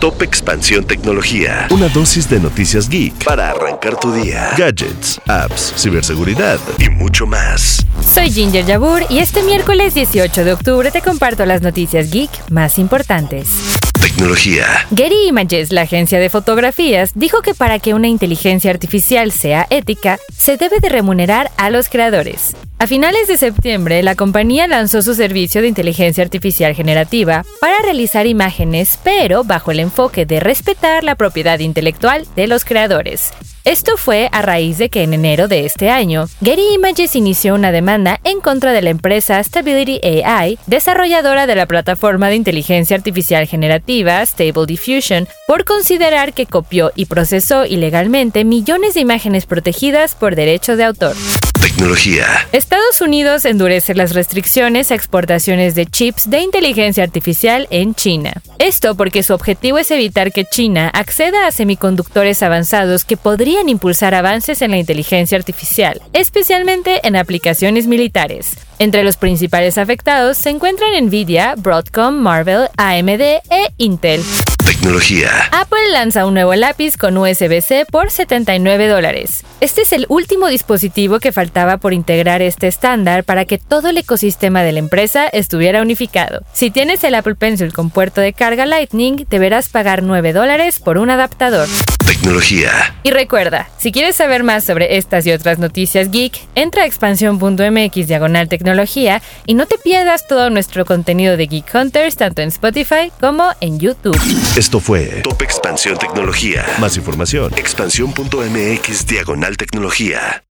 Top Expansión Tecnología. Una dosis de noticias geek para arrancar tu día. Gadgets, apps, ciberseguridad y mucho más. Soy Ginger Yabur y este miércoles 18 de octubre te comparto las noticias geek más importantes. Tecnología. Getty Images, la agencia de fotografías, dijo que para que una inteligencia artificial sea ética, se debe de remunerar a los creadores. A finales de septiembre, la compañía lanzó su servicio de inteligencia artificial generativa para realizar imágenes, pero bajo el enfoque de respetar la propiedad intelectual de los creadores. Esto fue a raíz de que en enero de este año, Getty Images inició una demanda en contra de la empresa Stability AI, desarrolladora de la plataforma de inteligencia artificial generativa Stable Diffusion, por considerar que copió y procesó ilegalmente millones de imágenes protegidas por derecho de autor. Estados Unidos endurece las restricciones a exportaciones de chips de inteligencia artificial en China. Esto porque su objetivo es evitar que China acceda a semiconductores avanzados que podrían impulsar avances en la inteligencia artificial, especialmente en aplicaciones militares. Entre los principales afectados se encuentran Nvidia, Broadcom, Marvel, AMD e Intel. Tecnología. Apple lanza un nuevo lápiz con USB-C por 79 dólares. Este es el último dispositivo que faltaba por integrar este estándar para que todo el ecosistema de la empresa estuviera unificado. Si tienes el Apple Pencil con puerto de carga Lightning, deberás pagar 9 dólares por un adaptador. Tecnología. Y recuerda, si quieres saber más sobre estas y otras noticias geek, entra a expansión.mx diagonal tecnología y no te pierdas todo nuestro contenido de Geek Hunters tanto en Spotify como en YouTube. Esto fue Top Expansión Tecnología. Más información. Expansión.mx diagonal tecnología.